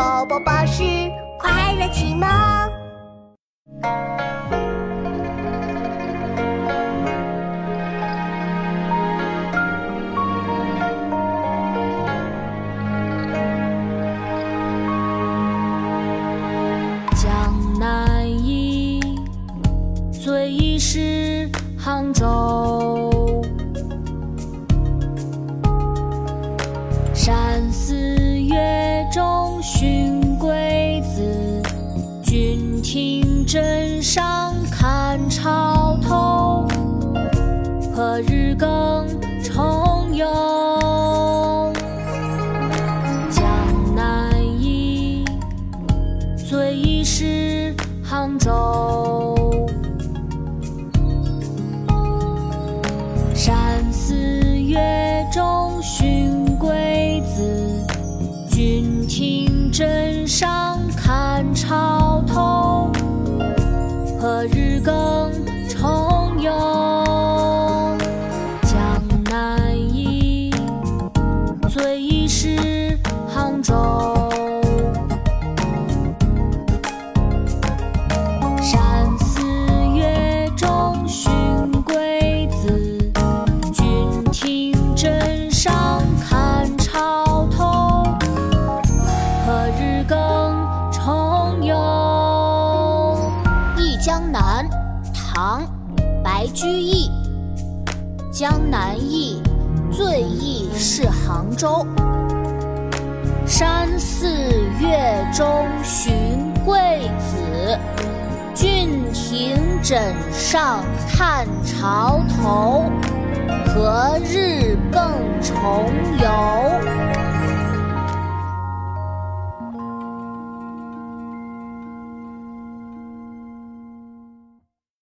宝宝巴士快乐启蒙。江南忆，最忆是杭州。山寺寻归子，君听枕上看潮头。何日更重游？江南忆，最忆是杭州。云亭枕上更重游？《忆江南》唐·白居易。江南忆，最忆是杭州。山寺月中寻桂子，郡亭枕上看潮头。何日更重游？